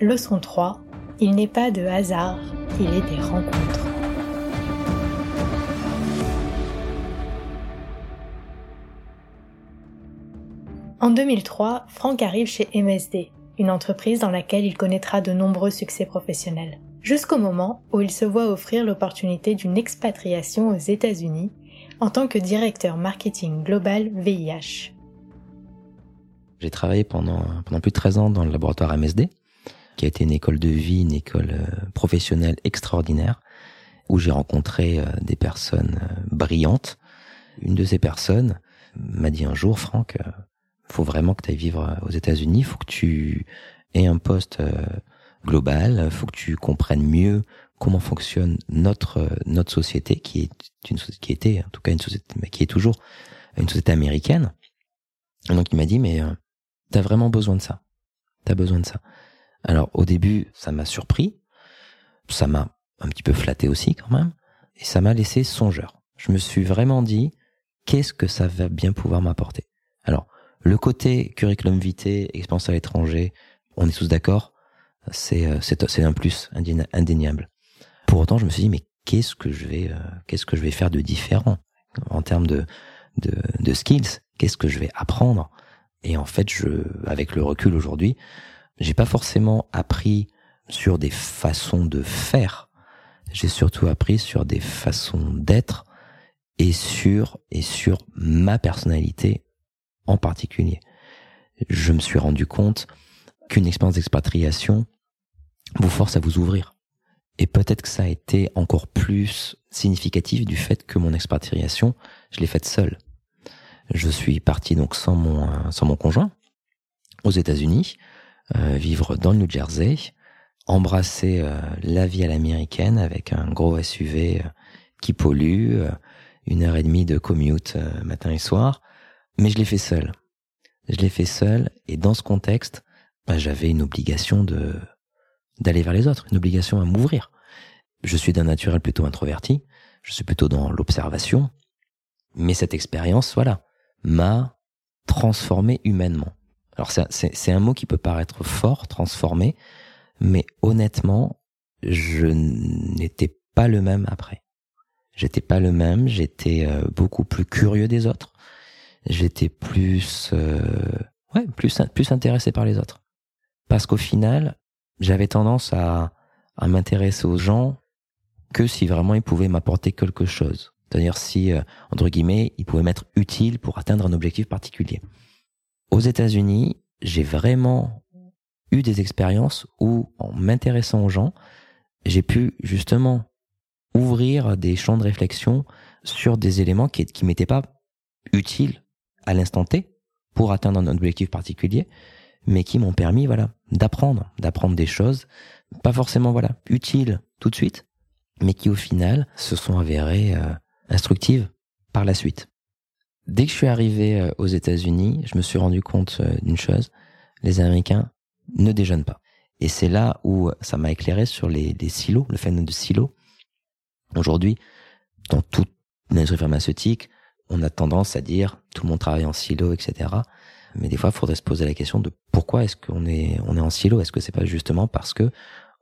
Leçon 3. Il n'est pas de hasard, il est des rencontres. En 2003, Franck arrive chez MSD, une entreprise dans laquelle il connaîtra de nombreux succès professionnels. Jusqu'au moment où il se voit offrir l'opportunité d'une expatriation aux États-Unis en tant que directeur marketing global VIH. J'ai travaillé pendant, pendant plus de 13 ans dans le laboratoire MSD, qui a été une école de vie, une école euh, professionnelle extraordinaire, où j'ai rencontré euh, des personnes euh, brillantes. Une de ces personnes m'a dit un jour, Franck, faut vraiment que tu ailles vivre aux États-Unis, faut que tu aies un poste global, faut que tu comprennes mieux comment fonctionne notre notre société qui est une qui était en tout cas une société mais qui est toujours une société américaine. Et donc il m'a dit mais T'as vraiment besoin de ça. T'as besoin de ça. Alors au début, ça m'a surpris, ça m'a un petit peu flatté aussi quand même, et ça m'a laissé songeur. Je me suis vraiment dit, qu'est-ce que ça va bien pouvoir m'apporter? Alors, le côté curriculum vitae, expérience à l'étranger, on est tous d'accord, c'est euh, un plus indéniable. Pour autant, je me suis dit, mais qu'est-ce que je vais euh, qu'est-ce que je vais faire de différent en termes de de, skills? Qu'est-ce que je vais apprendre? Et en fait, avec le recul aujourd'hui, j'ai pas forcément appris sur des façons de faire. J'ai surtout appris sur des façons d'être et sur, et sur ma personnalité en particulier. Je me suis rendu compte qu'une expérience d'expatriation vous force à vous ouvrir. Et peut-être que ça a été encore plus significatif du fait que mon expatriation, je l'ai faite seule. Je suis parti donc sans mon euh, sans mon conjoint aux États-Unis, vivre dans le New Jersey, embrasser euh, la vie à l'américaine avec un gros SUV qui pollue, une heure et demie de commute matin et soir, mais je l'ai fait seul. Je l'ai fait seul et dans ce contexte, bah, j'avais une obligation de d'aller vers les autres, une obligation à m'ouvrir. Je suis d'un naturel plutôt introverti, je suis plutôt dans l'observation, mais cette expérience, voilà, m'a transformé humainement. Alors c'est un mot qui peut paraître fort, transformé, mais honnêtement, je n'étais pas le même après. J'étais pas le même, j'étais euh, beaucoup plus curieux des autres, j'étais plus euh, ouais, plus plus intéressé par les autres. Parce qu'au final, j'avais tendance à à m'intéresser aux gens que si vraiment ils pouvaient m'apporter quelque chose. C'est-à-dire si, euh, entre guillemets, il pouvait m'être utile pour atteindre un objectif particulier. Aux États-Unis, j'ai vraiment eu des expériences où, en m'intéressant aux gens, j'ai pu justement ouvrir des champs de réflexion sur des éléments qui, qui m'étaient pas utiles à l'instant T pour atteindre un objectif particulier, mais qui m'ont permis, voilà, d'apprendre, d'apprendre des choses, pas forcément, voilà, utiles tout de suite, mais qui au final se sont avérées euh, instructive par la suite. Dès que je suis arrivé euh, aux États-Unis, je me suis rendu compte euh, d'une chose, les Américains ne déjeunent pas. Et c'est là où ça m'a éclairé sur les, silos, le phénomène de silos. Aujourd'hui, dans toute l'industrie pharmaceutique, on a tendance à dire tout le monde travaille en silo, etc. Mais des fois, il faudrait se poser la question de pourquoi est-ce qu'on est on est en silo? Est-ce que c'est pas justement parce que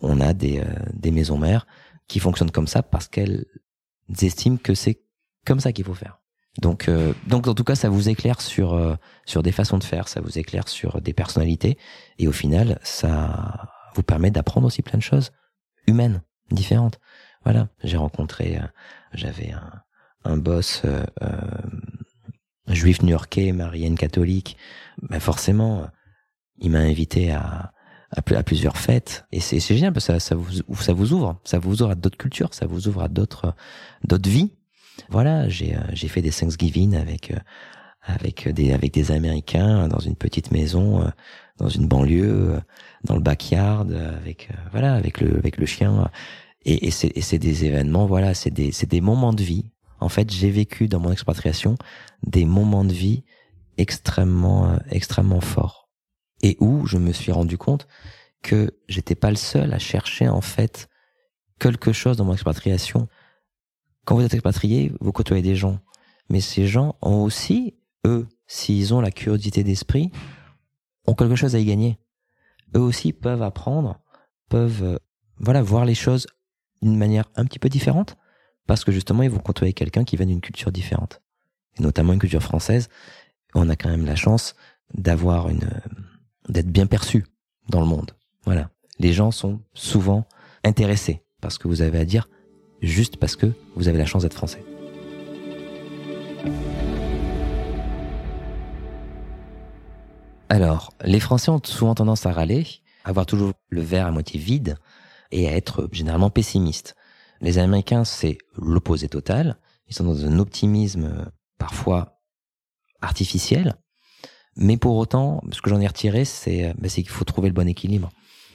on a des, euh, des maisons mères qui fonctionnent comme ça parce qu'elles estiment que c'est comme ça qu'il faut faire? Donc, euh, donc en tout cas, ça vous éclaire sur euh, sur des façons de faire, ça vous éclaire sur des personnalités, et au final, ça vous permet d'apprendre aussi plein de choses humaines, différentes. Voilà, j'ai rencontré, euh, j'avais un, un boss juif new-yorkais, marienne catholique. Ben forcément, il m'a invité à à, plusieurs fêtes et c'est génial parce que ça, ça vous ça vous ouvre ça vous ouvre à d'autres cultures ça vous ouvre à d'autres d'autres vies voilà j'ai euh, j'ai fait des Thanksgiving avec euh, avec des avec des américains dans une petite maison euh, dans une banlieue dans le backyard avec voilà avec le avec le chien. Et, et c'est c'est des événements voilà c'est des c'est des moments de vie. En fait j'ai vécu dans mon expatriation des moments de vie extrêmement extrêmement forts. Et où je me suis rendu compte que j'étais pas le seul à chercher en fait quelque chose dans mon expatriation. Quand vous êtes expatrié, vous côtoyez des gens, mais ces gens ont aussi, eux, s'ils ont la curiosité d'esprit, ont quelque chose à y gagner. eux aussi peuvent apprendre, peuvent euh, voilà voir les choses d'une manière un petit peu différente, parce que justement ils vont côtoyer quelqu'un qui vient d'une culture différente, et notamment une culture française. On a quand même la chance d'avoir une d'être bien perçu dans le monde. Voilà, les gens sont souvent intéressés par ce que vous avez à dire, juste parce que vous avez la chance d'être français. Alors, les Français ont souvent tendance à râler, à avoir toujours le verre à moitié vide et à être généralement pessimistes. Les Américains, c'est l'opposé total. Ils sont dans un optimisme euh, parfois artificiel. Mais pour autant, ce que j'en ai retiré, c'est euh, bah, qu'il faut trouver le bon équilibre.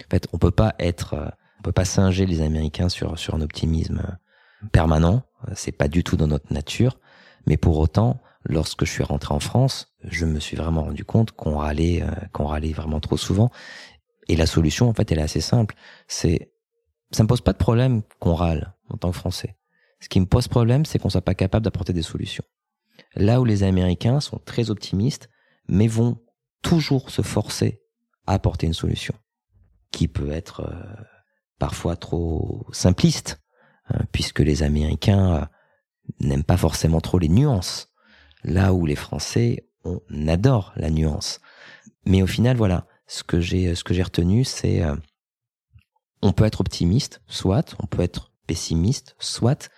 En fait, on peut pas être, euh, peut pas singer les Américains sur un optimisme permanent. C'est pas du tout dans notre nature. Mais pour autant, lorsque je suis rentré en France, je me suis vraiment rendu compte qu'on râlait, euh, qu'on râlait vraiment trop souvent. Et la solution, en fait, elle est assez simple. C'est, ça me pose pas de problème qu'on râle en tant que Français. Ce qui me pose problème, c'est qu'on soit pas capable d'apporter des solutions. Là où les Américains sont très optimistes, mais vont toujours se forcer à apporter une solution, qui peut être euh, parfois trop simpliste, hein, puisque les Américains euh, n'aiment pas forcément trop les nuances. Là où les Français, on adore la nuance. Mais au final, voilà, ce que j'ai, ce que j'ai retenu, c'est, euh, on peut être optimiste, soit, on peut être pessimiste, soit,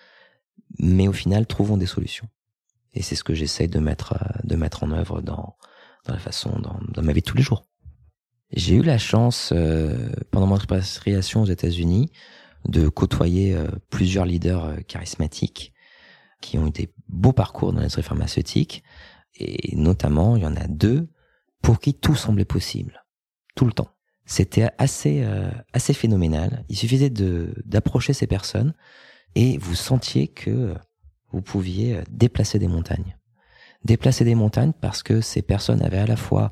mais au final, trouvons des solutions. Et c'est ce que j'essaie de mettre, euh, de mettre en œuvre dans, dans la façon, dans, dans ma vie de tous les jours. J'ai eu la chance, euh, pendant mon expatriation aux États-Unis, de côtoyer plusieurs leaders charismatiques qui ont eu des beaux parcours dans l'industrie pharmaceutique, et notamment, il y en a deux pour qui tout semblait possible, tout le temps. C'était assez euh, assez phénoménal. Il suffisait de d'approcher ces personnes et vous sentiez que vous pouviez déplacer des montagnes. Déplacer des montagnes parce que ces personnes avaient à la fois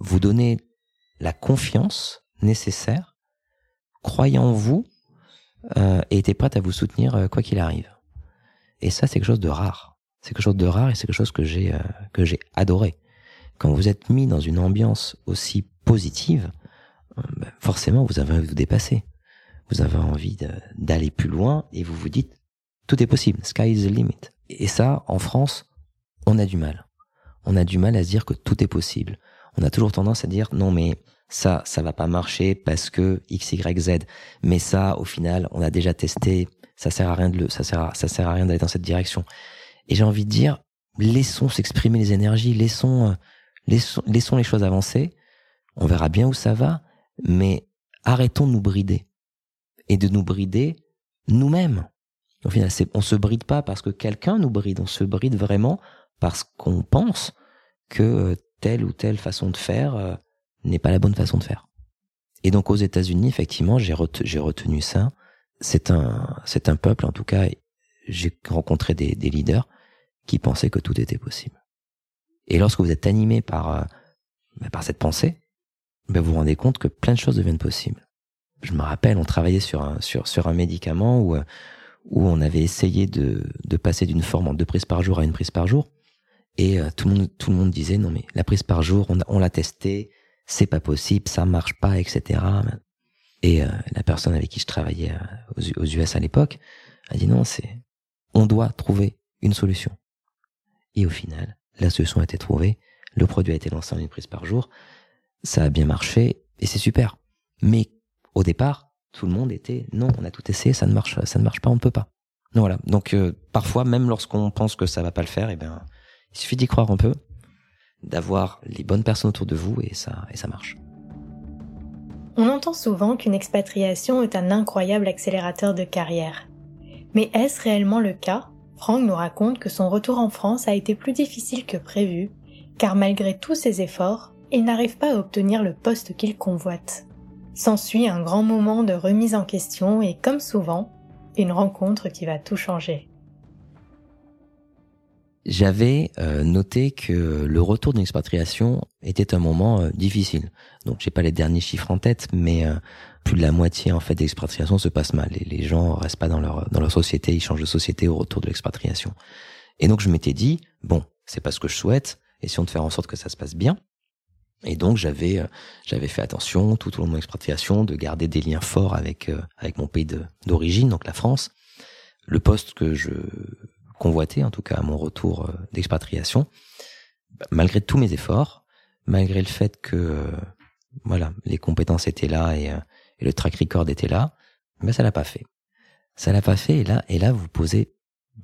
vous donné la confiance nécessaire, croyaient en vous euh, et étaient prêtes à vous soutenir euh, quoi qu'il arrive. Et ça, c'est quelque chose de rare. C'est quelque chose de rare et c'est quelque chose que j'ai euh, que j'ai adoré. Quand vous êtes mis dans une ambiance aussi positive, ben, forcément, vous avez envie de vous dépasser. Vous avez envie d'aller plus loin et vous vous dites tout est possible. Sky is the limit. Et ça, en France, on a du mal. On a du mal à se dire que tout est possible. On a toujours tendance à dire non mais ça, ça va pas marcher parce que X, Y, Z. Mais ça, au final, on a déjà testé, ça sert à rien de le, ça sert à, ça sert à rien d'aller dans cette direction. Et j'ai envie de dire, laissons s'exprimer les énergies, laissons, euh, laissons, laissons les choses avancer. On verra bien où ça va, mais arrêtons de nous brider et de nous brider nous-mêmes. Au final, on se bride pas parce que quelqu'un nous bride, on se bride vraiment parce qu'on pense que euh, telle ou telle façon de faire euh, n'est pas la bonne façon de faire. Et donc aux États-Unis, effectivement, j'ai retenu ça c'est un, peuple, en tout cas, j'ai rencontré des, leaders qui pensaient que tout était possible. Et lorsque vous êtes animé par, euh, bah, cette pensée, bah, vous vous rendez compte que plein de choses deviennent possibles. Je me rappelle, on travaillait sur un, médicament où, on avait essayé de, passer d'une forme en deux prises par jour à une prise par jour. Et euh, tout, le monde, disait, non mais la prise par jour, on, on l'a testé, c'est pas possible, ça marche pas, etc. Et euh, la personne avec qui je travaillais euh, aux, US à l'époque a dit non, c'est on doit trouver une solution. Et au final, la solution a été trouvée, le produit a été lancé en une prise par jour, ça a bien marché et c'est super. Mais au départ, tout le monde était non, on a tout essayé, ça ne marche, ça ne marche pas, on ne peut pas. Donc voilà. Donc euh, parfois, même lorsqu'on pense que ça va pas le faire, eh ben il suffit d'y croire un peu, d'avoir les bonnes personnes autour de vous et ça et ça marche. On entend souvent qu'une expatriation est un incroyable accélérateur de carrière. Mais est-ce réellement le cas? Franck nous raconte que son retour en France a été plus difficile que prévu, car malgré tous ses efforts, il n'arrive pas à obtenir le poste qu'il convoite. S'ensuit un grand moment de remise en question et comme souvent, une rencontre qui va tout changer j'avais euh, noté que le retour d'une expatriation était un moment euh, difficile. Donc j'ai pas les derniers chiffres en tête, mais euh, plus de la moitié en fait d'expatriation se passe mal. Et les gens restent pas dans leur dans leur société, ils changent de société au retour de l'expatriation. Et donc je m'étais dit bon, c'est pas ce que je souhaite. On te faire en sorte que ça se passe bien, Et donc j'avais euh, j'avais fait attention tout au long de mon expatriation de garder des liens forts avec euh, avec mon pays d'origine, donc la France. Le poste que je convoitais, en tout cas à mon retour euh, d'expatriation, malgré tous mes efforts, malgré le fait que voilà les compétences étaient là et, et le track record était là, mais ça l'a pas fait. Ça l'a pas fait et là et là vous posez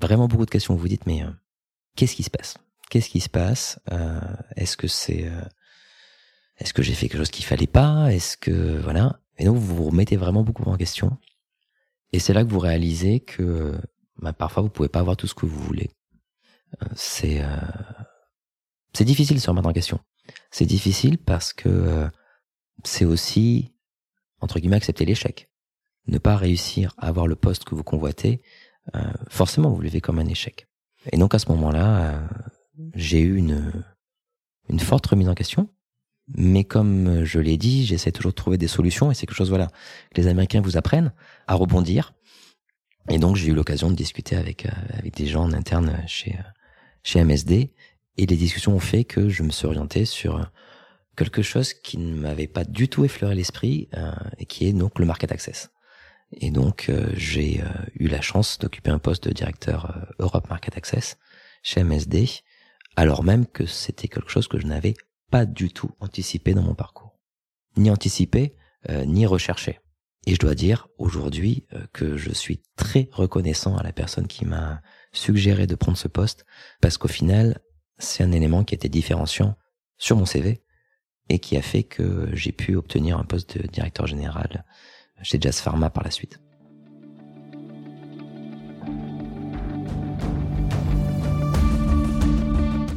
vraiment beaucoup de questions. Vous vous dites mais qu'est-ce qui se passe? Qu'est-ce qui se passe? Est-ce que c'est est-ce que j'ai fait quelque chose qu'il fallait pas? Est-ce que voilà Et donc vous vous remettez vraiment beaucoup en question. Et c'est là que vous réalisez que bah, parfois vous pouvez pas avoir tout ce que vous voulez. Euh, c'est euh, c'est difficile de se remettre en question. C'est difficile parce que euh, c'est aussi entre guillemets accepter l'échec. Ne pas réussir à avoir le poste que vous convoitez, forcément vous le vivez comme un échec. Et donc à ce moment-là, j'ai eu une une forte remise en question mais comme je l'ai dit, j'essaie toujours de trouver des solutions et c'est quelque chose voilà que les Américains vous apprennent à rebondir. Et donc j'ai eu l'occasion de discuter avec euh, avec des gens en interne chez euh, chez MSD et les discussions ont fait que je me suis orienté sur quelque chose qui ne m'avait pas du tout effleuré l'esprit euh, et qui est donc le market access. Et donc j'ai eu la chance d'occuper un poste de directeur Europe Market Access chez MSD alors même que c'était quelque chose que je n'avais pas du tout anticipé dans mon parcours. Ni anticipé, euh, ni recherché. Et je dois dire aujourd'hui euh, que je suis très reconnaissant à la personne qui m'a suggéré de prendre ce poste, parce qu'au final, c'est un élément qui était différenciant sur mon CV et qui a fait que j'ai pu obtenir un poste de directeur général chez Jazz Pharma par la suite.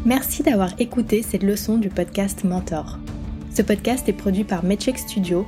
Merci d'avoir écouté cette leçon du podcast Mentor. Ce podcast est produit par Medcheck Studio,